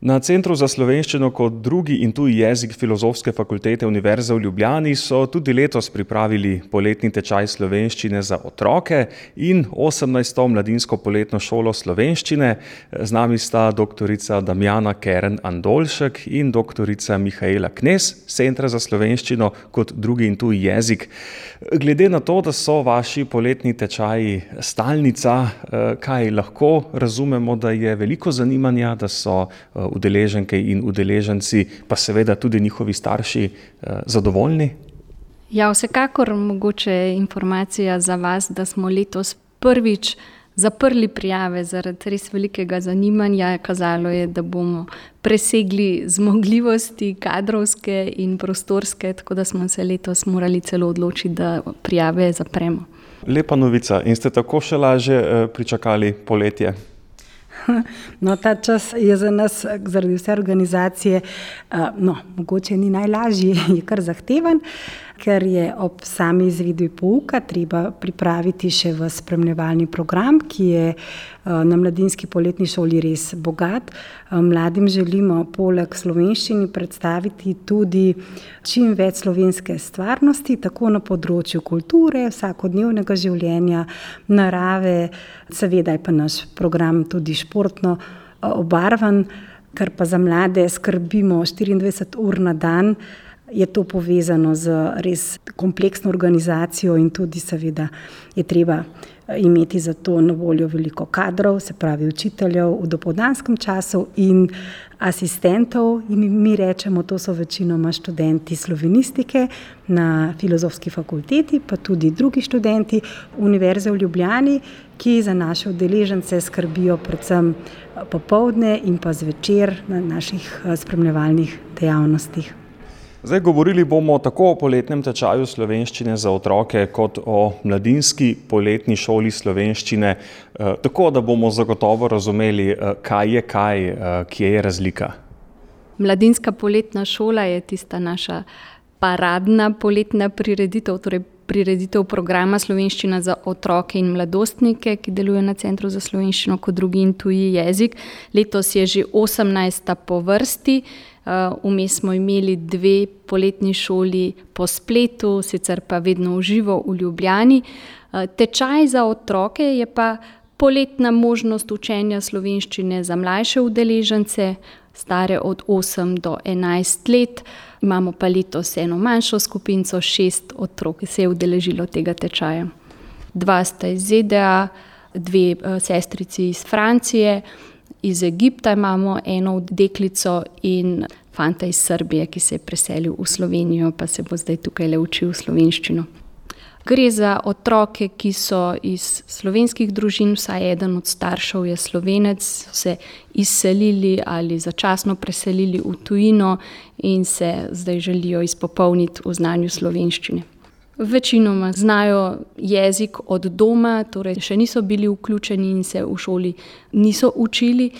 Na Centru za slovenščino kot drugi in tuji jezik Filozofske fakultete Univerze v Ljubljani so tudi letos pripravili poletni tečaj slovenščine za otroke in 18. mladinsko poletno šolo slovenščine. Z nami sta dr. Damjana Keren Andolšek in dr. Mihaela Knes, Centra za slovenščino kot drugi in tuji jezik. Glede na to, da so vaši poletni tečaji stalnica, kaj lahko razumemo, da je veliko zanimanja, da so udeleženke in udeleženci, pa seveda tudi njihovi starši, zadovoljni? Ja, vsekakor mogoče informacija za vas, da smo letos prvič zaprli prijave zaradi res velikega zanimanja. Kazalo je, da bomo presegli zmogljivosti kadrovske in prostorske, tako da smo se letos morali celo odločiti, da prijave zapremo. Lepa novica. In ste tako še lažje, pričakali poletje? No, ta čas je za nas zaradi vse organizacije, no, mogoče ni najlažji, je kar zahteven, ker je ob sami izvedbi pouka treba pripraviti še ves spremljevalni program, ki je, na Mladinski poletni šoli res bogat. mladim želimo poleg slovenščine predstaviti tudi čim več slovenske stvarnosti, tako na področju kulture, vsakodnevnega življenja, narave, seveda je pa naš program tudi športno, obarvan. Ker pa za mlade skrbimo štiriindvajset ur na dan, je to povezano z res kompleksno organizacijo in tudi seveda je treba imeti za to na voljo veliko kadrov, se pravi učiteljev v dopoldanskem času in asistentov, jim mi rečemo, to so večinoma študenti slovenistike na Filozofski fakulteti, pa tudi drugi študenti Univerze v Ljubljani, ki za naše udeležence skrbijo predvsem popoldne in pa zvečer na naših, spremljevalnih dejavnostih. Zdaj, govorili bomo tako o poletnem tečaju slovenščine za otroke kot o Mladinski poletni šoli slovenščine, tako da bomo zagotovo razumeli, kaj je kaj, kje je razlika. Mladinska poletna šola je tista naša paradna poletna prireditev, torej prireditev programa Slovenščina za otroke in mladostnike, ki deluje na Centru za slovenščino kot drugi in tuji jezik. Letos je že osemnajsta po vrsti. Vmes smo imeli dve poletni šoli po spletu, sicer pa vedno v živo v Ljubljani. tečaj za otroke je pa poletna možnost učenja slovenščine za mlajše udeležence, stare od osem do enajst let. Imamo pa letos eno manjšo skupinico, šest otrok se je udeležilo tega tečaja. Dva sta iz ZDA, dve, sestrici iz Francije, iz Egipta imamo eno deklico in fanta iz Srbije, ki se je preselil v Slovenijo, pa se bo zdaj tukajle učil slovenščino. Gre za otroke, ki so iz slovenskih družin, vsaj eden od staršev je Slovenec, se izselili ali začasno preselili v tujino in se zdaj želijo izpopolniti v znanju slovenščine. Večinoma znajo jezik od doma, torej še niso bili vključeni in se v šoli niso učili,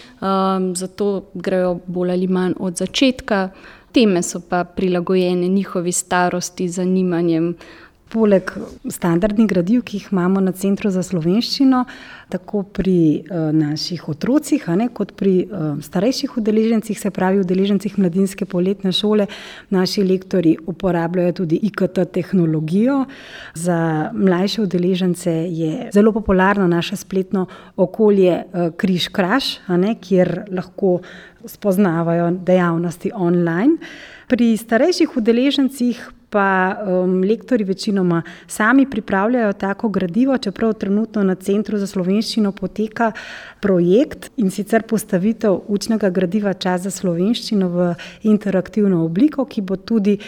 zato grejo bolj ali manj od začetka. Teme so pa prilagojene njihovi starosti, zanimanjem. Poleg standardnih gradiv, ki jih imamo na Centru za slovenščino, tako pri, naših otrocih, ne, kot pri, starejših udeležencih, se pravi udeležencih Mladinske poletne šole, naši lektorji uporabljajo tudi IKT-tehnologijo. Za mlajše udeležence je zelo popularno naše spletno okolje, Križ-Kraž, a ne, kjer lahko spoznavajo dejavnosti online. Pri starejših udeležencih pa, lektorji večinoma sami pripravljajo tako gradivo, čeprav trenutno na Centru za slovenščino poteka projekt, in sicer postavitev učnega gradiva Čas za slovenščino v interaktivno obliko, ki bo tudi,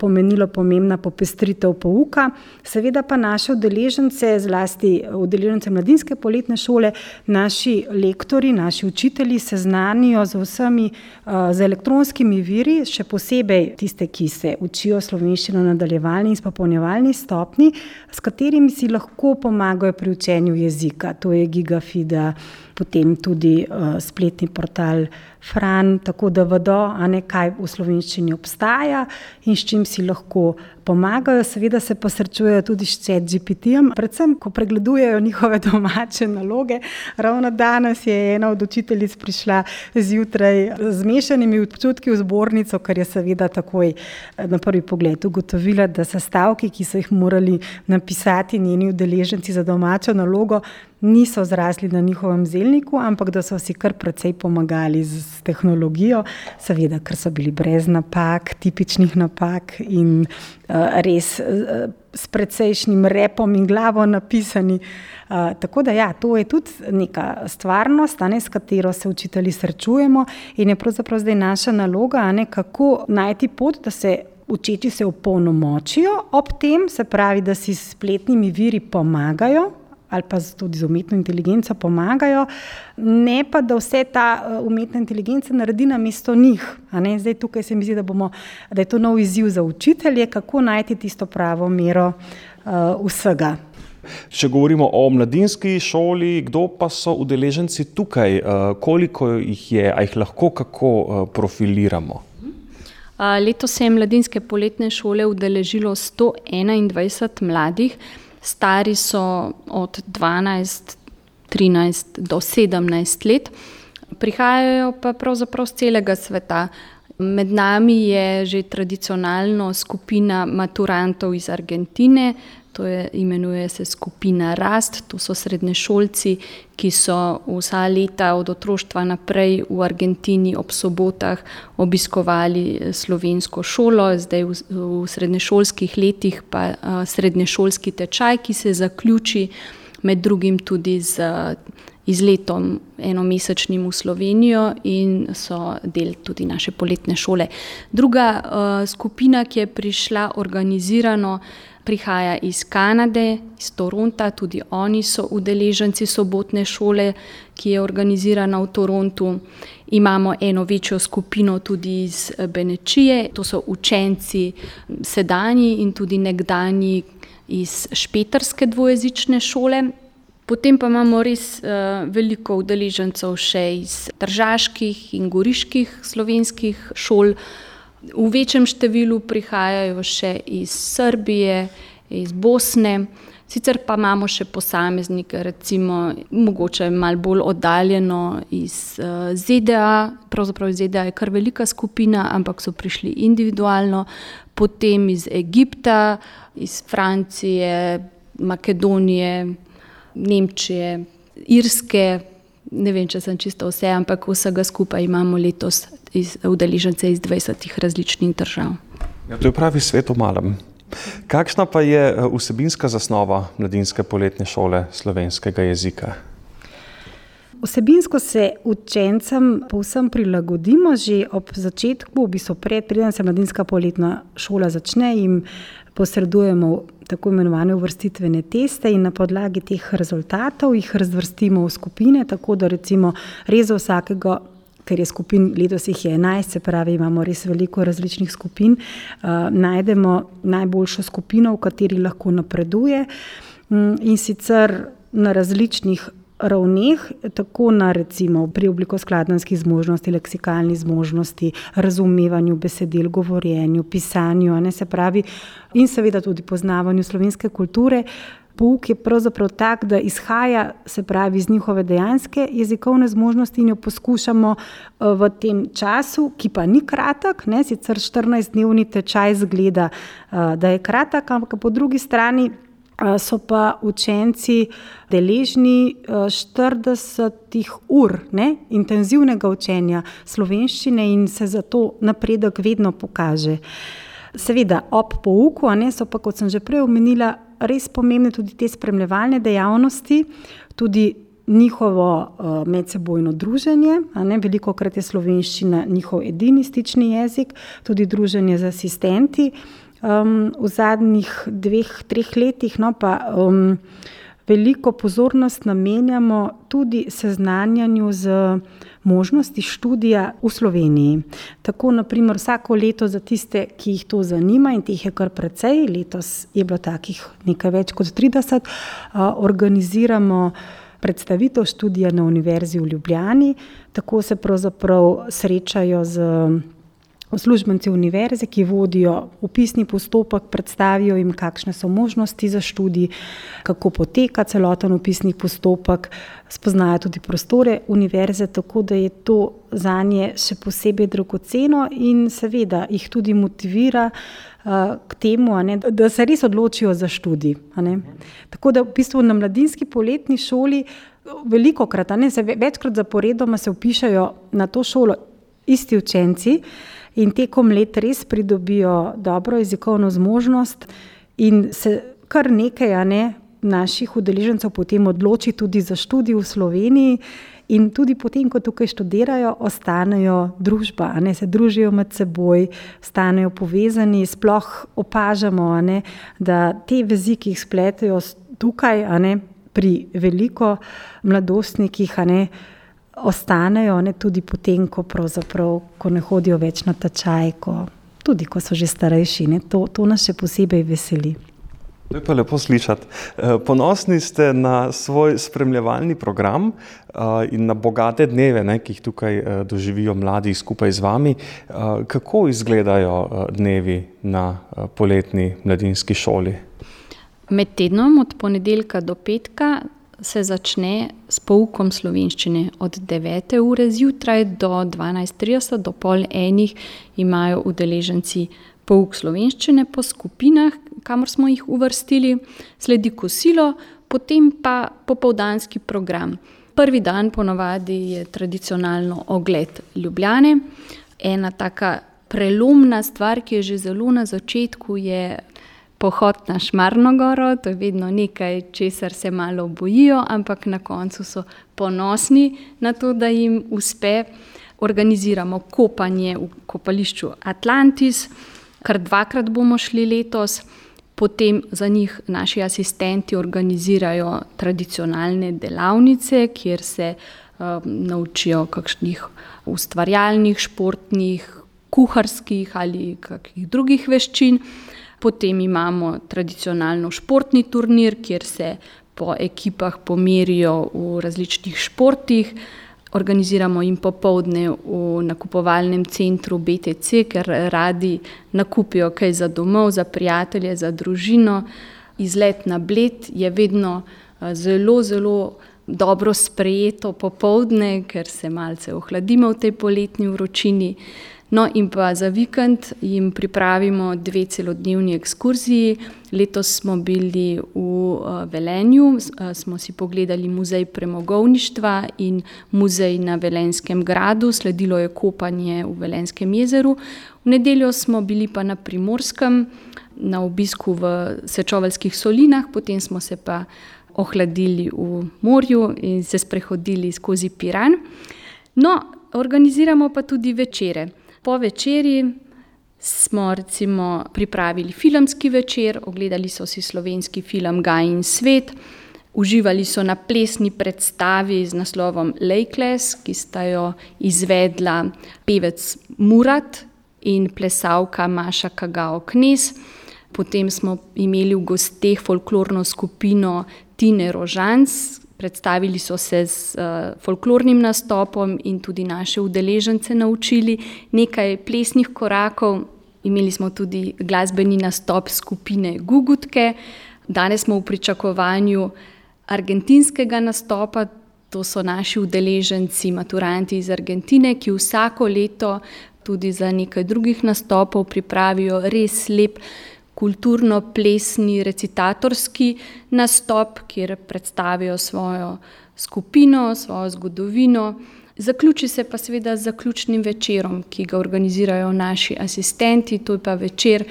pomenilo pomembno popestritev pouka. Seveda pa naše udeležence, zlasti udeležence Mladinske poletne šole, naši lektorji, naši učitelji seznanijo z vsemi, z elektronskimi viri, še posebej tiste, ki se učijo slovenščino na nadaljevalni in izpopolnjevalni stopnji, s katerimi si lahko pomagajo pri učenju jezika. To je Gigafida, potem tudi uh, spletni portal Fran, tako da vedo, ne, kaj v slovenščini obstaja in s čim si lahko pomagajo. Seveda se posrečujejo tudi s ChatGPT-jem, predvsem, ko pregledujejo njihove domače naloge. Ravno danes je ena od učiteljic prišla zjutraj z mešanimi občutki v zbornico, ker je seveda takoj eh, na prvi pogled ugotovila, da so stavki, ki so jih morali napisati njeni udeleženci za domačo nalogo, niso zrasli na njihovem zelniku, ampak da so si kar precej pomagali z tehnologijo, seveda, ker so bili brez napak, tipičnih napak in uh, res uh, s precejšnjim repom in glavo napisani. Uh, tako da, ja, to je tudi neka stvarnost, ne, s katero se učitelji srečujemo, in je pravzaprav zdaj naša naloga, ne, kako najti pot, da se učitelji se opolnomočijo, ob tem se pravi, da si s spletnimi viri pomagajo, ali pa tudi z umetno inteligenco pomagajo, ne pa da vse ta eh, umetna inteligenca naredi na mesto njih. Zdaj, tukaj se mi zdi, da, bomo, da je to nov izziv za učitelje, kako najti tisto pravo mero uh, vsega. Če govorimo o mladinski šoli, kdo pa so udeleženci tukaj, uh, koliko jih je, a jih lahko kako profiliramo? Letos se je mladinske poletne šole udeležilo 121 mladih, stari so od 12, 13 do 17 let, prihajajo pa pravzaprav z celega sveta. Med nami je že tradicionalno skupina maturantov iz Argentine, to je, imenuje se skupina Rast, to so srednješolci, ki so vsa leta od otroštva naprej v Argentini ob sobotah obiskovali slovensko šolo, zdaj v, v srednješolskih letih pa srednješolski tečaj, ki se zaključi med drugim tudi z izletom enomesečnim v Slovenijo in so del tudi naše poletne šole. Druga uh, skupina, ki je prišla organizirano, prihaja iz Kanade, iz Toronta, tudi oni so udeleženci sobotne šole, ki je organizirana v Torontu. Imamo eno večjo skupino tudi iz Benečije, to so učenci sedanji in tudi nekdanji iz Špetrske dvojezične šole. Potem pa imamo res uh, veliko udeležencev še iz državskih in goriških slovenskih šol. V večjem številu prihajajo še iz Srbije, iz Bosne, sicer pa imamo še posameznike, recimo, mogoče malo bolj oddaljeno iz uh, ZDA. Pravzaprav iz ZDA je kar velika skupina, ampak so prišli individualno, potem iz Egipta, iz Francije, Makedonije, Nemčije, Irske. Ne vem, če sem čisto vse, ampak vsega skupaj imamo letos iz, udeležence iz 20 različnih držav. Ja, to je pravi svet v malem. Kakšna pa je eh, vsebinska zasnova mladinske poletne šole slovenskega jezika? Vsebinsko se učencem povsem prilagodimo že ob začetku, v bistvu pred, preden se mladinska poletna šola začne, jim posredujemo tako imenovane uvrstvene teste in na podlagi teh rezultatov jih razvrstimo v skupine, tako da recimo res za vsakega ker je skupin, letos jih je 11, se pravi, imamo res veliko različnih skupin, uh, najdemo najboljšo skupino, v kateri lahko napreduje um, in sicer na različnih. Ravneh, tako na recimo pri oblikoskladanskih zmožnosti, leksikalni zmožnosti, razumevanju besedil, govorjenju, pisanju, ne se pravi, in seveda tudi poznavanju slovenske kulture, Pouk je pravzaprav tak, da izhaja pravi, iz njihove dejanske jezikovne zmožnosti in jo poskušamo eh, v tem času, ki pa ni kratek, ne, sicer 14-dnevni tečaj zgleda, eh, da je kratek, ampak po drugi strani. So pa učenci deležni 40 ur ne, intenzivnega učenja slovenščine, in se zato napredek vedno pokaže. Seveda, ob pouku, a ne so pa, kot sem že prej omenila, res pomembne tudi te spremljevalne dejavnosti, tudi njihovo medsebojno druženje. Veliko krat je slovenščina njihov edini stični jezik, tudi druženje z asistenti. Um, v zadnjih dveh, treh letih no, pa um, veliko pozornost namenjamo tudi seznanjanju z možnosti študija v Sloveniji. Tako, naprimer, vsako leto za tiste, ki jih to zanima, in teh je kar precej, letos je bilo takih nekaj več kot 30, organiziramo predstavitev študija na Univerzi v Ljubljani. Tako se pravzaprav srečajo z uslužbenci univerze, ki vodijo upisni postopek, predstavijo jim, kakšne so možnosti za študij, kako poteka celoten upisni postopek, spoznajo tudi prostore univerze, tako da je to za nje še posebej dragoceno in seveda jih tudi motivira. K temu, ne, da se res odločijo za študij. Tako da v bistvu na mladinski poletni šoli, veliko krat, ne, se večkrat zaporedoma se upišajo na to šolo isti učenci, in tekom let res pridobijo dobro jezikovno zmožnost, in se kar nekaj ne, naših udeležencev potem odloči tudi za študij v Sloveniji. In tudi potem, ko tukaj študirajo, ostanejo družba, ne, se družijo med seboj, ostanejo povezani. Sploh opažamo, ne, da te vezi, ki jih spletajo tukaj, ne, pri veliko mladostnikih, ne, ostanejo ne, tudi potem, ko, ko ne hodijo več na tečaj, ko, tudi ko so že starejši. Ne, to, to nas še posebej veseli. To je pa lepo slišati. Eh, ponosni ste na svoj spremljevalni program eh, in na bogate dneve, ne, ki jih tukaj eh, doživijo mladi skupaj z vami. Kako izgledajo dnevi na poletni mladinski šoli? Med tednom, od ponedeljka do petka, se začne s poukom slovenščine. Od 9. ure zjutraj do 12.30, do pol enih, imajo udeleženci pouk slovenščine po skupinah, kamor smo jih uvrstili, sledi kosilo, potem pa popoldanski program. Prvi dan ponovadi je tradicionalno ogled Ljubljane. Ena taka prelomna stvar, ki je že zelo na začetku, je pohod na Šmarnogoro, to je vedno nekaj, česar se malo bojijo, ampak na koncu so ponosni na to, da jim uspe. Organiziramo kopanje v kopališču Atlantis, kar dvakrat bomo šli letos. Potem za njih naši asistenti organizirajo tradicionalne delavnice, kjer se um, naučijo kakšnih ustvarjalnih, športnih, kuharskih ali kakšnih drugih veščin. Potem imamo tradicionalno športni turnir, kjer se po ekipah pomerijo v različnih športih. Organiziramo jim popovdne v nakupovalnem centru BTC, ker radi nakupijo kaj za domov, za prijatelje, za družino. Izlet na bled je vedno eh, zelo, zelo dobro sprejeto popovdne, ker se malce ohladimo v tej poletni vročini. No, in pa za vikend jim pripravimo dve celodnevni ekskurziji. Letos smo bili v uh, Velenju, uh, smo si pogledali muzej premogovništva in muzej na Velenskem gradu, sledilo je kopanje v Velenskem jezeru. V nedeljo smo bili pa na Primorskem, na obisku v Sečovalskih solinah, potem smo se pa ohladili v morju in se sprehodili skozi Piran. No, organiziramo pa tudi večere. Po večerji smo recimo pripravili filmski večer, ogledali so si slovenski film Gaj in svet, uživali so na plesni predstavi z naslovom Lakes, ki sta jo izvedla pevec Murat in plesalka Maša Kagao Knes. Potem smo imeli v gosteh folklorno skupino Tine Rožans, Predstavili so se z uh, folklornim nastopom in tudi naše udeležence naučili nekaj plesnih korakov. Imeli smo tudi glasbeni nastop skupine Gugutke, danes smo v pričakovanju argentinskega nastopa. To so naši udeleženci, maturanti iz Argentine, ki vsako leto tudi za nekaj drugih nastopov pripravijo res lep kulturno-plesni recitatorski nastop, kjer predstavijo svojo skupino, svojo zgodovino. Zaključi se pa seveda z zaključnim večerom, ki ga organizirajo naši asistenti. To je pa večer,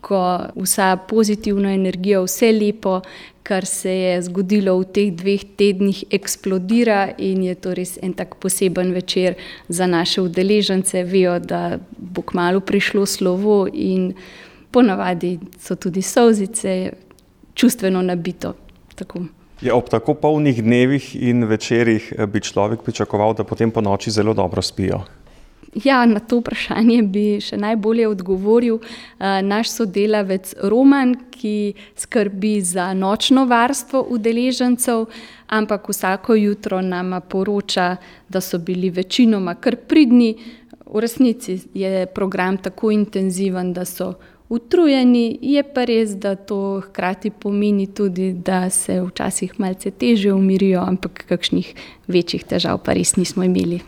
ko vsa pozitivna energija, vse lepo, kar se je zgodilo v teh dveh tednih, eksplodira in je to res en tak poseben večer za naše udeležence. Vejo, da bo kmalo prišlo slovo in ponavadi so tudi sozice, čustveno nabito. Tako. Je ob tako polnih dnevih in večerjih eh, bi človek pričakoval, da potem po noči zelo dobro spijo. Ja, na to vprašanje bi še najbolje odgovoril uh, naš sodelavec Roman, ki skrbi za nočno varstvo udeležencev, ampak vsako jutro nam poroča, da so bili večinoma kar pridni. V resnici je program tako intenziven, da so utrujeni, je pa res, da to hkrati pomeni tudi, da se včasih malce teže umirijo, ampak kakšnih večjih težav pa res nismo imeli.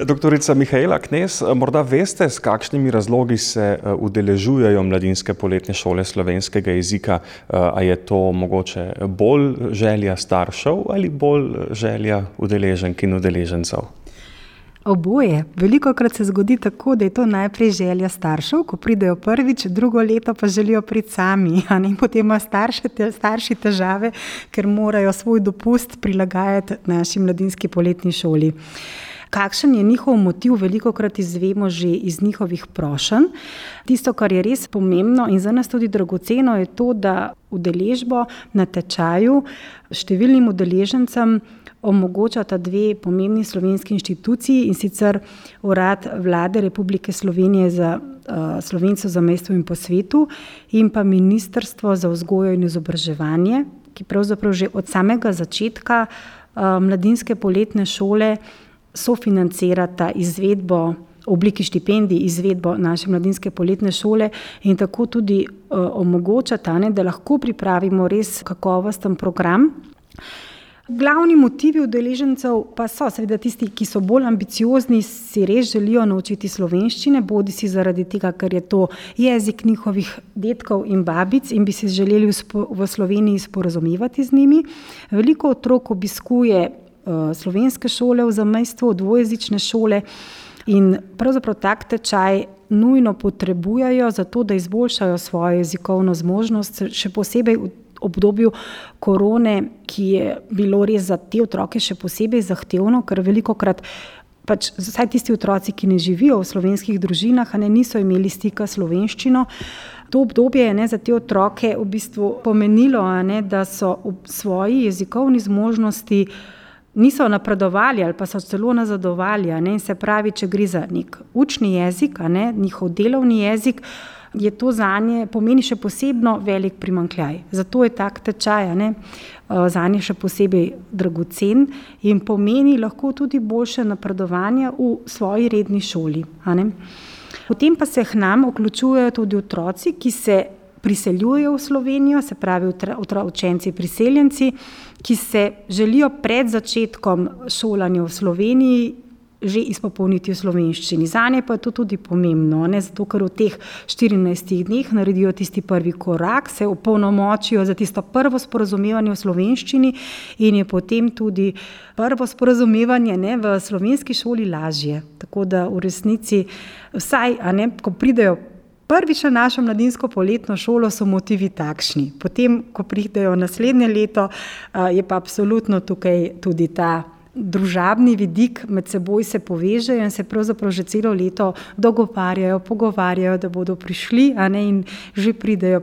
Doktorica Mihajla Knes, morda veste, s kakšnimi razlogi se eh, udeležujejo mladinske poletne šole slovenskega jezika? Eh, a je to mogoče bolj želja staršev ali bolj želja udeleženk in udeležencev? Oboje. Veliko krat se zgodi tako, da je to najprej želja staršev, ko pridejo prvič, drugo leto pa želijo priti sami. Potem ima starše, te, starši težave, ker morajo svoj dopust prilagajati naši mladinski poletni šoli. Kakšen je njihov motiv, veliko krat izvemo že iz njihovih prošenj. Tisto, kar je res pomembno in za nas tudi dragoceno, je to, da udeležbo na tečaju številnim udeležencem omogočata dve pomembni slovenski inštituciji in sicer Urad Vlade Republike Slovenije za uh, Slovence za mesto in po svetu in pa Ministrstvo za vzgojo in izobraževanje, ki pravzaprav že od samega začetka uh, mladinske poletne šole sofinancirata izvedbo v obliki štipendij, izvedbo naše mladinske poletne šole in tako tudi uh, omogočata, ne, da lahko pripravimo res kakovosten program. Glavni motivi udeležencev pa so, seveda, tisti, ki so bolj ambiciozni, si res želijo naučiti slovenščine, bodi si zaradi tega, ker je to jezik njihovih detkov in babic in bi se želeli v Sloveniji sporozumevati z njimi. Veliko otrok obiskuje uh, slovenske šole v zamestvu, dvojezične šole in pravzaprav tak tečaj. Nujno potrebujejo za to, da izboljšajo svojo jezikovno zmožnost, še posebej v obdobju korone, ki je bilo res za te otroke še posebej zahtevno, ker veliko krat. Pač, vsaj tisti otroci, ki ne živijo v slovenskih družinah, ne, niso imeli stika s slovenščino. To obdobje je ne, za te otroke v bistvu pomenilo, ne, da so v svoji jezikovni zmožnosti niso napredovali ali pa so celo nazadovali. Ne, se pravi, če gre za nek učni jezik, ne, njihov delovni jezik je to za nje pomeni še posebno velik primankljaj. Zato je tak tečaj ne, eh, za nje še posebej dragocen in pomeni lahko tudi boljše napredovanje v svoji redni šoli. Potem pa se k nam vključujejo tudi otroci, ki se priseljujejo v Slovenijo, se pravi učenci priseljenci, ki se želijo pred začetkom šolanja v Sloveniji že izpopolniti v slovenščini. Za nje pa je to tudi pomembno, ne? zato ker v teh 14 dneh naredijo tisti prvi korak, se opolnomočijo za tisto prvo sporozumevanje v slovenščini in je potem tudi prvo sporozumevanje ne, v slovenski šoli lažje. Tako da v resnici, vsaj, ne, ko pridejo. Prvič na našo mladinsko poletno šolo so motivi takšni, potem, ko pridejo naslednje leto, je pa absolutno tukaj tudi ta družabni vidik, med seboj se povežejo in se pravzaprav že celo leto dogovarjajo, pogovarjajo, da bodo prišli ne, in že pridejo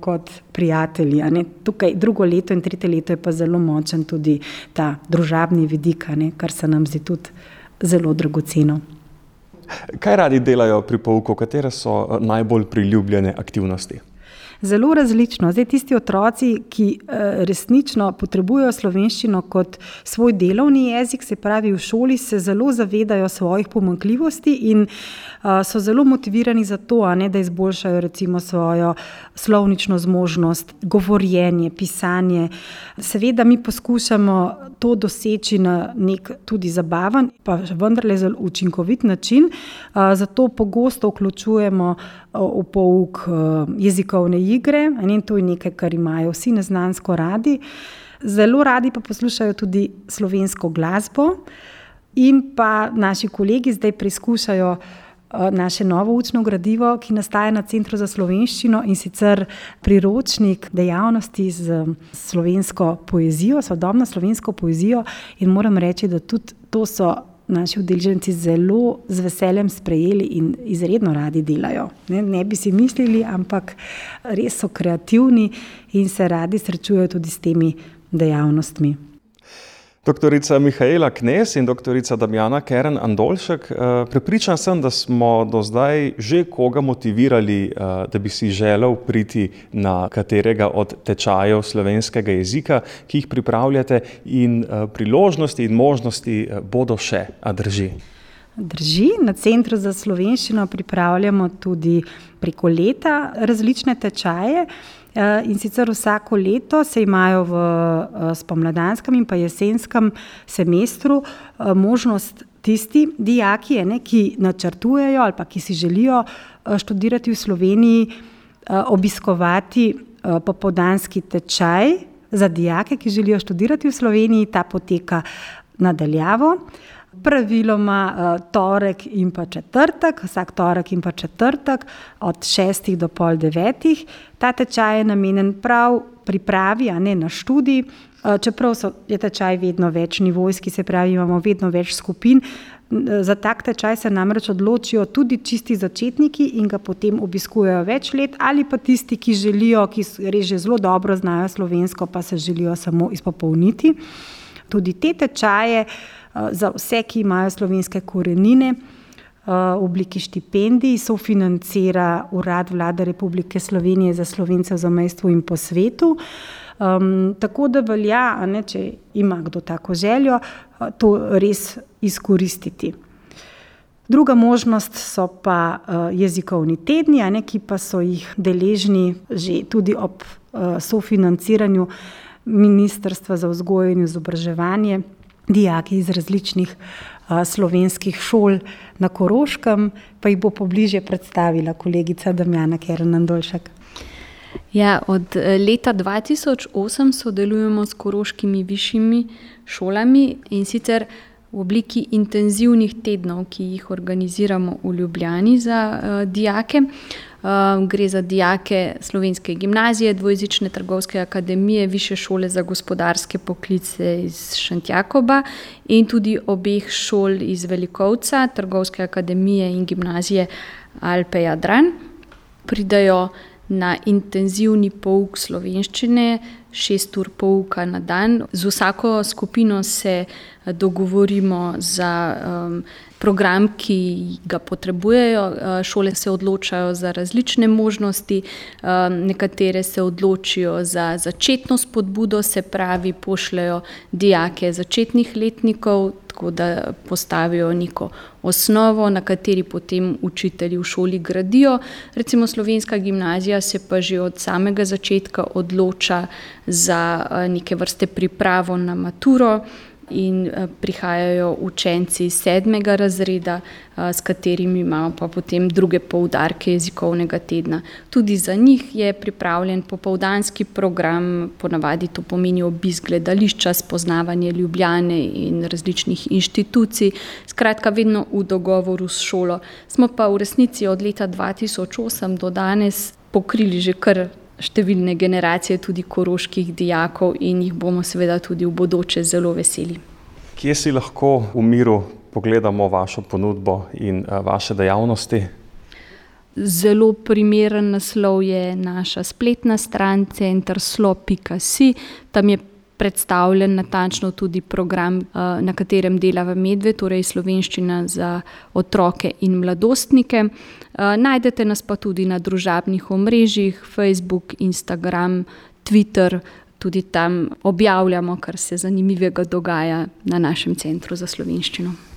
kot prijatelji. Tukaj drugo leto in tretje leto je pa zelo močen tudi ta družabni vidik, ne, kar se nam zdi tudi zelo dragoceno. Kaj radi delajo pri pouku, katere so eh, najbolj priljubljene aktivnosti? Zelo različno. Zdaj, tisti otroci, ki uh, resnično potrebujejo slovenščino kot svoj delovni jezik, se pravi v šoli, se zelo zavedajo svojih pomankljivosti in uh, so zelo motivirani za to, ne, da izboljšajo recimo svojo slovnično zmožnost, govorjenje, pisanje. Seveda mi poskušamo to doseči na nek tudi zabaven, pa vendarle zelo učinkovit način. Uh, zato pogosto vključujemo v pouk jezikovne igre in to je nekaj, kar imajo vsi neznansko radi. Zelo radi pa poslušajo tudi slovensko glasbo, in pa naši kolegi zdaj preizkušajo naše novo učno gradivo, ki nastaja na Centru za slovenščino in sicer priročnik dejavnosti z slovensko poezijo, sodobno slovensko poezijo. In moram reči, da tudi to so naši udeleženci zelo z veseljem sprejeli in izredno radi delajo. Ne, ne bi si mislili, ampak res so kreativni in se radi srečujejo tudi s temi dejavnostmi. Doktorica Mihajla Knes in doktorica Damjana Keren Andolšek, eh, prepričan sem, da smo do zdaj že koga motivirali, eh, da bi si želel priti na katerega od tečajev slovenskega jezika, ki jih pripravljate, in eh, priložnosti in možnosti bodo še, a drži. Drži, na Centru za slovenščino pripravljamo tudi preko leta različne tečaje. Eh, in sicer vsako leto se imajo v eh, spomladanskem in pa jesenskem semestru eh, možnost tisti dijaki, ene, ki načrtujejo ali pa ki si želijo študirati v Sloveniji, obiskovati popodanski tečaj za dijake, ki želijo študirati v Sloveniji, ta poteka nadaljavo praviloma uh, torek in pa četrtek, vsak torek in pa četrtek od šestih do pol devetih. Ta tečaj je namenjen prav pripravi, a ne na študij. Uh, čeprav so, je tečaj vedno več nivojski, se pravi, imamo vedno več skupin. Za tak tečaj se namreč odločijo tudi čisti začetniki in ga potem obiskujejo več let, ali pa tisti, ki želijo, ki res že zelo dobro znajo slovensko, pa se želijo samo izpopolniti. Tudi te tečaje uh, Eh, za vse, ki imajo slovenske korenine eh, v obliki štipendij, sofinancira Urad Vlade Republike Slovenije za slovence v zamestvu in po svetu. Um, tako da velja, ne, če ima kdo tako željo, eh, to res izkoristiti. Druga možnost so pa uh, jezikovni tedni, ne, ki pa so jih deležni že tudi ob sofinanciranju Ministrstva za vzgojo in izobraževanje dijaki iz različnih a, slovenskih šol na Koroškem, pa jih bo pobliže predstavila kolegica Damjana Kernandolšek. Ja, od e, leta 2008 sodelujemo s koroškimi višjimi šolami in sicer v obliki intenzivnih tednov, ki jih organiziramo v Ljubljani za uh, dijake. Uh, gre za dijake slovenske gimnazije, dvojezične trgovske akademije, više šole za gospodarske poklice iz Šantjakoba in tudi obeh šol iz Velikovca, trgovske akademije in gimnazije Alpe Jadran. Pridajo na intenzivni pouk slovenščine, šest ur pouka na dan. Z vsako skupino se dogovorimo za um, program, ki ga potrebujejo. Uh, šole se odločajo za različne možnosti, um, nekatere se odločijo za začetno spodbudo, se pravi, pošljajo dijake začetnih letnikov, tako da postavijo neko osnovo, na kateri potem učitelji v šoli gradijo. Recimo slovenska gimnazija se pa že od samega začetka odloča za uh, neke vrste pripravo na maturo in eh, prihajajo učenci sedmega razreda, eh, s katerimi imamo pa potem druge poudarke jezikovnega tedna. Tudi za njih je pripravljen popoldanski program, ponavadi to pomeni obisk gledališča, spoznavanje ljubljane in različnih inštitucij, skratka vedno v dogovoru s šolo. Smo pa v resnici od leta 2008 do danes pokrili že kar številne generacije tudi koroških dijakov in jih bomo seveda tudi v bodoče zelo veseli. Kje si lahko v miru pogledamo vašo ponudbo in eh, vaše dejavnosti? Zelo primeren naslov je naša spletna stran centrslo.si. Tam je predstavljen natančno tudi program, eh, na katerem dela v Medve, torej slovenščina za otroke in mladostnike. Eh, najdete nas pa tudi na družabnih omrežjih, Facebook, Instagram, Twitter. Tudi tam objavljamo, kar se zanimivega dogaja na našem centru za slovenščino.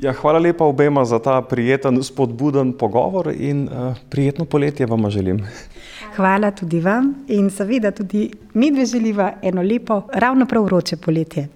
Ja, hvala lepa obema za ta prijeten, spodbuden pogovor in uh, prijetno poletje vam želim. Hvala tudi vam in seveda tudi mi dve želiva eno lepo, ravno prav vroče poletje.